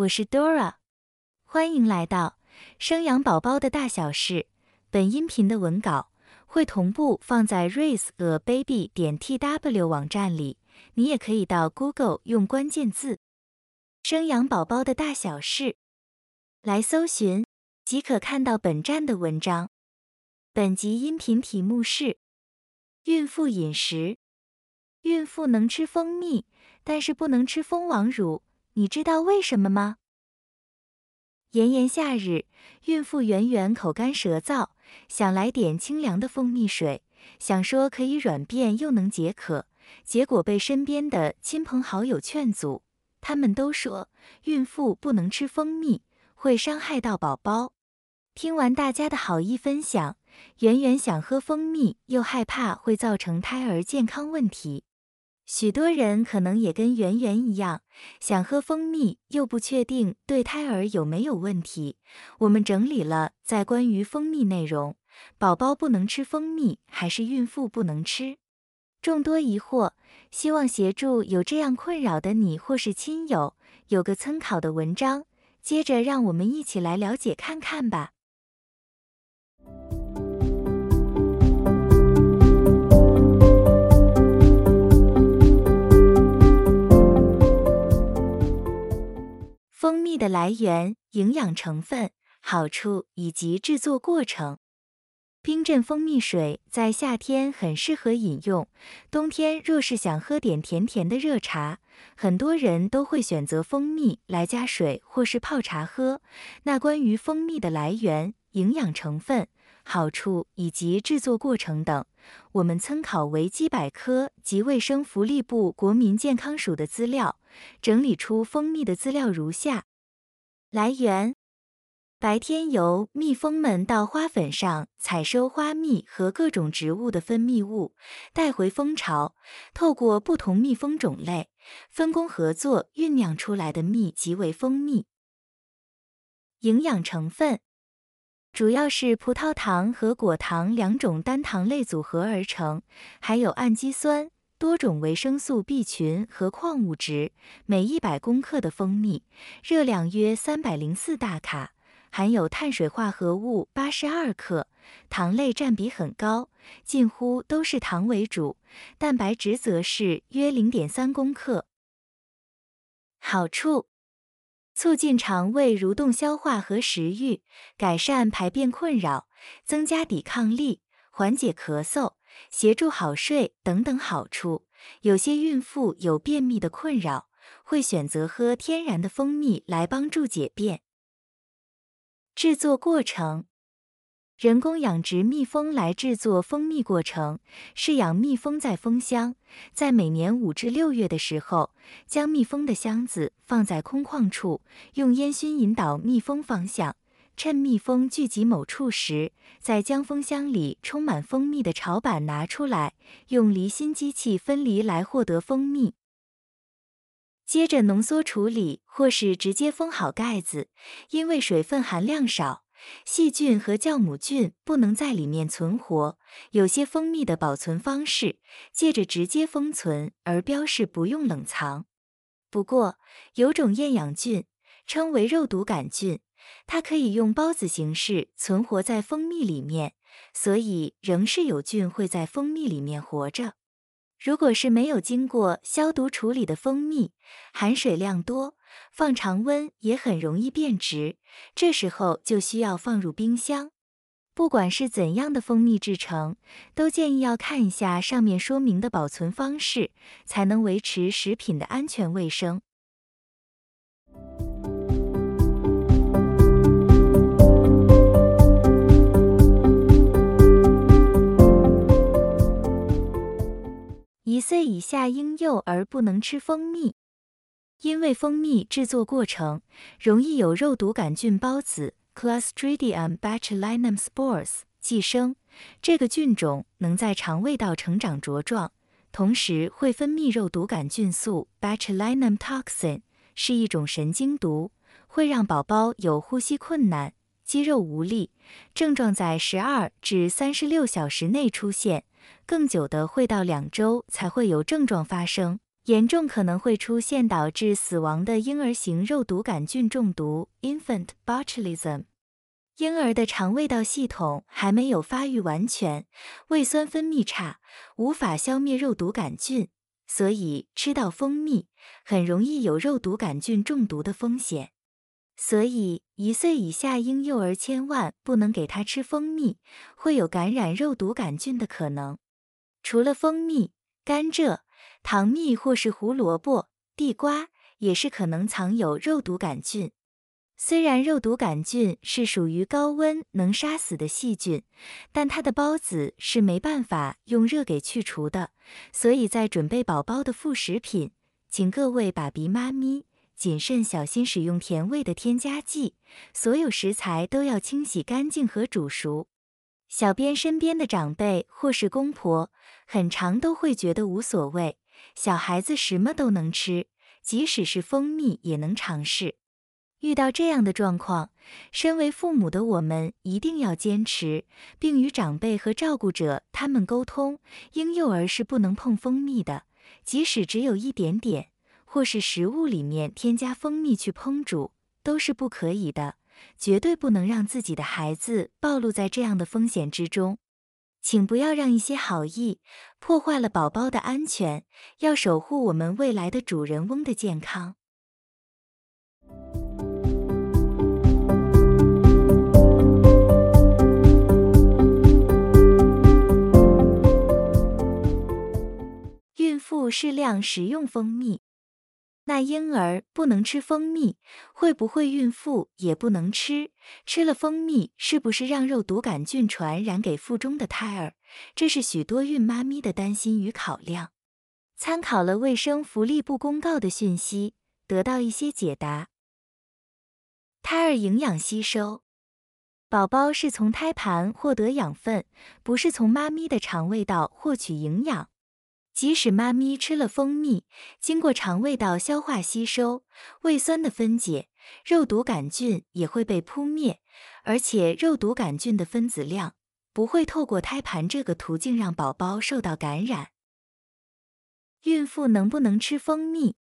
我是 Dora，欢迎来到生养宝宝的大小事。本音频的文稿会同步放在 raise a baby 点 tw 网站里，你也可以到 Google 用关键字“生养宝宝的大小事”来搜寻，即可看到本站的文章。本集音频题目是孕妇饮食。孕妇能吃蜂蜜，但是不能吃蜂王乳。你知道为什么吗？炎炎夏日，孕妇圆圆口干舌燥，想来点清凉的蜂蜜水，想说可以软便又能解渴，结果被身边的亲朋好友劝阻，他们都说孕妇不能吃蜂蜜，会伤害到宝宝。听完大家的好意分享，圆圆想喝蜂蜜，又害怕会造成胎儿健康问题。许多人可能也跟圆圆一样，想喝蜂蜜又不确定对胎儿有没有问题。我们整理了在关于蜂蜜内容，宝宝不能吃蜂蜜还是孕妇不能吃？众多疑惑，希望协助有这样困扰的你或是亲友有个参考的文章。接着，让我们一起来了解看看吧。蜂蜜的来源、营养成分、好处以及制作过程。冰镇蜂蜜水在夏天很适合饮用，冬天若是想喝点甜甜的热茶，很多人都会选择蜂蜜来加水或是泡茶喝。那关于蜂蜜的来源、营养成分、好处以及制作过程等，我们参考维基百科及卫生福利部国民健康署的资料。整理出蜂蜜的资料如下：来源：白天由蜜蜂们到花粉上采收花蜜和各种植物的分泌物，带回蜂巢，透过不同蜜蜂种类分工合作酝酿出来的蜜即为蜂蜜。营养成分主要是葡萄糖和果糖两种单糖类组合而成，还有氨基酸。多种维生素 B 群和矿物质，每一百克的蜂蜜热量约三百零四大卡，含有碳水化合物八十二克，糖类占比很高，近乎都是糖为主，蛋白质则是约零点三克。好处：促进肠胃蠕动、消化和食欲，改善排便困扰，增加抵抗力，缓解咳嗽。协助好睡等等好处。有些孕妇有便秘的困扰，会选择喝天然的蜂蜜来帮助解便。制作过程：人工养殖蜜蜂来制作蜂蜜过程是养蜜蜂在蜂箱，在每年五至六月的时候，将蜜蜂的箱子放在空旷处，用烟熏引导蜜蜂方向。趁蜜蜂聚集某处时，再将蜂箱里充满蜂蜜的巢板拿出来，用离心机器分离来获得蜂蜜。接着浓缩处理，或是直接封好盖子，因为水分含量少，细菌和酵母菌不能在里面存活。有些蜂蜜的保存方式借着直接封存而标示不用冷藏。不过有种厌氧菌，称为肉毒杆菌。它可以用孢子形式存活在蜂蜜里面，所以仍是有菌会在蜂蜜里面活着。如果是没有经过消毒处理的蜂蜜，含水量多，放常温也很容易变质，这时候就需要放入冰箱。不管是怎样的蜂蜜制成，都建议要看一下上面说明的保存方式，才能维持食品的安全卫生。一岁以下婴幼儿不能吃蜂蜜，因为蜂蜜制作过程容易有肉毒杆菌孢子 （Clostridium botulinum spores） 寄生。这个菌种能在肠胃道成长茁壮，同时会分泌肉毒杆菌素 （botulinum toxin），是一种神经毒，会让宝宝有呼吸困难、肌肉无力，症状在十二至三十六小时内出现。更久的会到两周才会有症状发生，严重可能会出现导致死亡的婴儿型肉毒杆菌中毒 （infant botulism）。婴儿的肠胃道系统还没有发育完全，胃酸分泌差，无法消灭肉毒杆菌，所以吃到蜂蜜很容易有肉毒杆菌中毒的风险。所以，一岁以下婴幼儿千万不能给他吃蜂蜜，会有感染肉毒杆菌的可能。除了蜂蜜，甘蔗、糖蜜或是胡萝卜、地瓜也是可能藏有肉毒杆菌。虽然肉毒杆菌是属于高温能杀死的细菌，但它的孢子是没办法用热给去除的。所以在准备宝宝的副食品，请各位爸比妈咪。谨慎小心使用甜味的添加剂，所有食材都要清洗干净和煮熟。小编身边的长辈或是公婆，很长都会觉得无所谓，小孩子什么都能吃，即使是蜂蜜也能尝试。遇到这样的状况，身为父母的我们一定要坚持，并与长辈和照顾者他们沟通，婴幼儿是不能碰蜂蜜的，即使只有一点点。或是食物里面添加蜂蜜去烹煮都是不可以的，绝对不能让自己的孩子暴露在这样的风险之中。请不要让一些好意破坏了宝宝的安全，要守护我们未来的主人翁的健康。孕妇适量食用蜂蜜。那婴儿不能吃蜂蜜，会不会孕妇也不能吃？吃了蜂蜜是不是让肉毒杆菌传染给腹中的胎儿？这是许多孕妈咪的担心与考量。参考了卫生福利部公告的讯息，得到一些解答。胎儿营养吸收，宝宝是从胎盘获得养分，不是从妈咪的肠胃道获取营养。即使妈咪吃了蜂蜜，经过肠胃道消化吸收，胃酸的分解，肉毒杆菌也会被扑灭，而且肉毒杆菌的分子量不会透过胎盘这个途径让宝宝受到感染。孕妇能不能吃蜂蜜？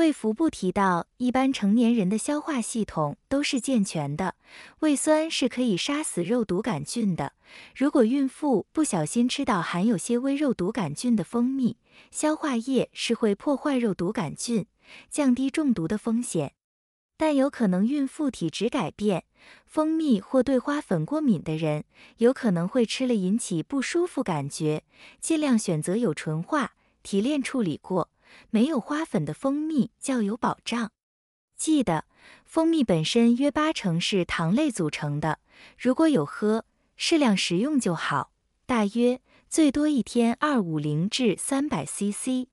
胃福部提到，一般成年人的消化系统都是健全的，胃酸是可以杀死肉毒杆菌的。如果孕妇不小心吃到含有些微肉毒杆菌的蜂蜜，消化液是会破坏肉毒杆菌，降低中毒的风险。但有可能孕妇体质改变，蜂蜜或对花粉过敏的人，有可能会吃了引起不舒服感觉。尽量选择有纯化、提炼处理过。没有花粉的蜂蜜较有保障。记得，蜂蜜本身约八成是糖类组成的，如果有喝，适量食用就好，大约最多一天二五零至三百 CC。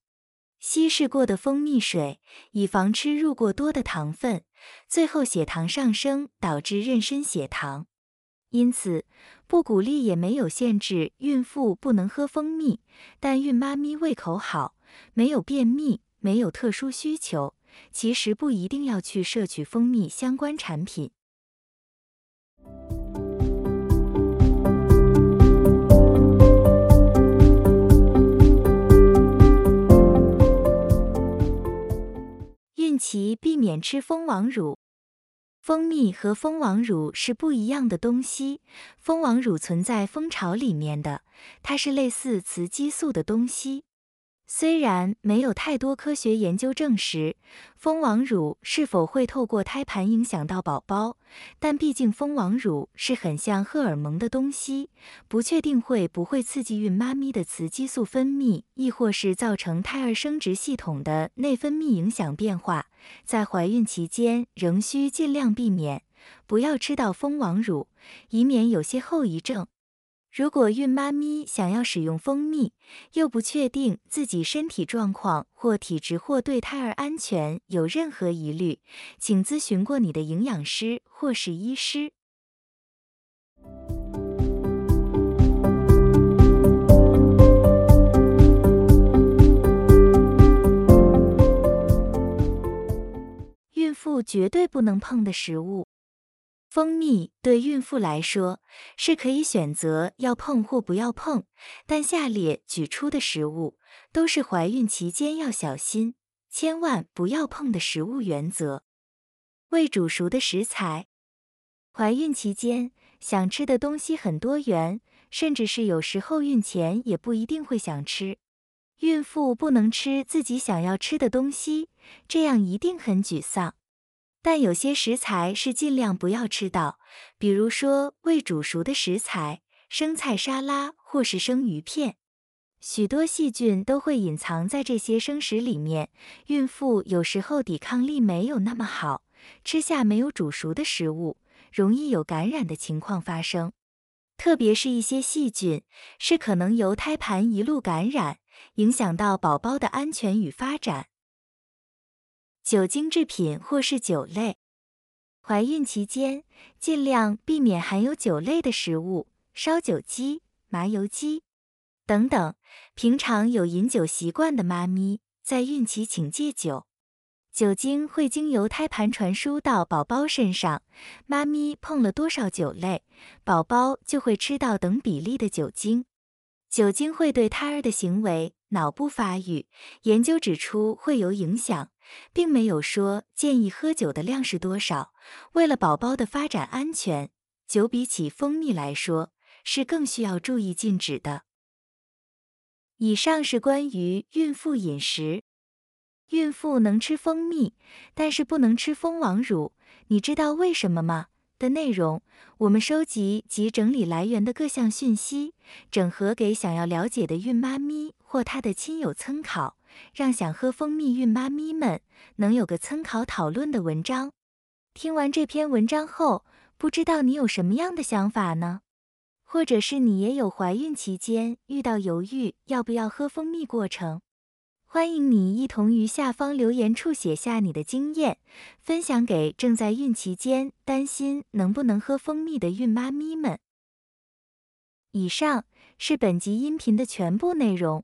稀释过的蜂蜜水，以防吃入过多的糖分，最后血糖上升导致妊娠血糖。因此，不鼓励也没有限制孕妇不能喝蜂蜜，但孕妈咪胃口好。没有便秘，没有特殊需求，其实不一定要去摄取蜂蜜相关产品。孕期避免吃蜂王乳。蜂蜜和蜂王乳是不一样的东西，蜂王乳存在蜂巢里面的，它是类似雌激素的东西。虽然没有太多科学研究证实蜂王乳是否会透过胎盘影响到宝宝，但毕竟蜂王乳是很像荷尔蒙的东西，不确定会不会刺激孕妈咪的雌激素分泌，亦或是造成胎儿生殖系统的内分泌影响变化。在怀孕期间，仍需尽量避免，不要吃到蜂王乳，以免有些后遗症。如果孕妈咪想要使用蜂蜜，又不确定自己身体状况或体质或对胎儿安全有任何疑虑，请咨询过你的营养师或是医师。孕妇绝对不能碰的食物。蜂蜜对孕妇来说是可以选择要碰或不要碰，但下列举出的食物都是怀孕期间要小心，千万不要碰的食物原则。未煮熟的食材，怀孕期间想吃的东西很多元，甚至是有时候孕前也不一定会想吃。孕妇不能吃自己想要吃的东西，这样一定很沮丧。但有些食材是尽量不要吃到，比如说未煮熟的食材、生菜沙拉或是生鱼片。许多细菌都会隐藏在这些生食里面，孕妇有时候抵抗力没有那么好，吃下没有煮熟的食物，容易有感染的情况发生。特别是一些细菌是可能由胎盘一路感染，影响到宝宝的安全与发展。酒精制品或是酒类，怀孕期间尽量避免含有酒类的食物，烧酒鸡、麻油鸡等等。平常有饮酒习惯的妈咪，在孕期请戒酒。酒精会经由胎盘传输到宝宝身上，妈咪碰了多少酒类，宝宝就会吃到等比例的酒精。酒精会对胎儿的行为、脑部发育，研究指出会有影响。并没有说建议喝酒的量是多少。为了宝宝的发展安全，酒比起蜂蜜来说是更需要注意禁止的。以上是关于孕妇饮食。孕妇能吃蜂蜜，但是不能吃蜂王乳，你知道为什么吗？的内容，我们收集及整理来源的各项讯息，整合给想要了解的孕妈咪或她的亲友参考。让想喝蜂蜜孕妈咪们能有个参考讨论的文章。听完这篇文章后，不知道你有什么样的想法呢？或者是你也有怀孕期间遇到犹豫要不要喝蜂蜜过程？欢迎你一同于下方留言处写下你的经验，分享给正在孕期间担心能不能喝蜂蜜的孕妈咪们。以上是本集音频的全部内容。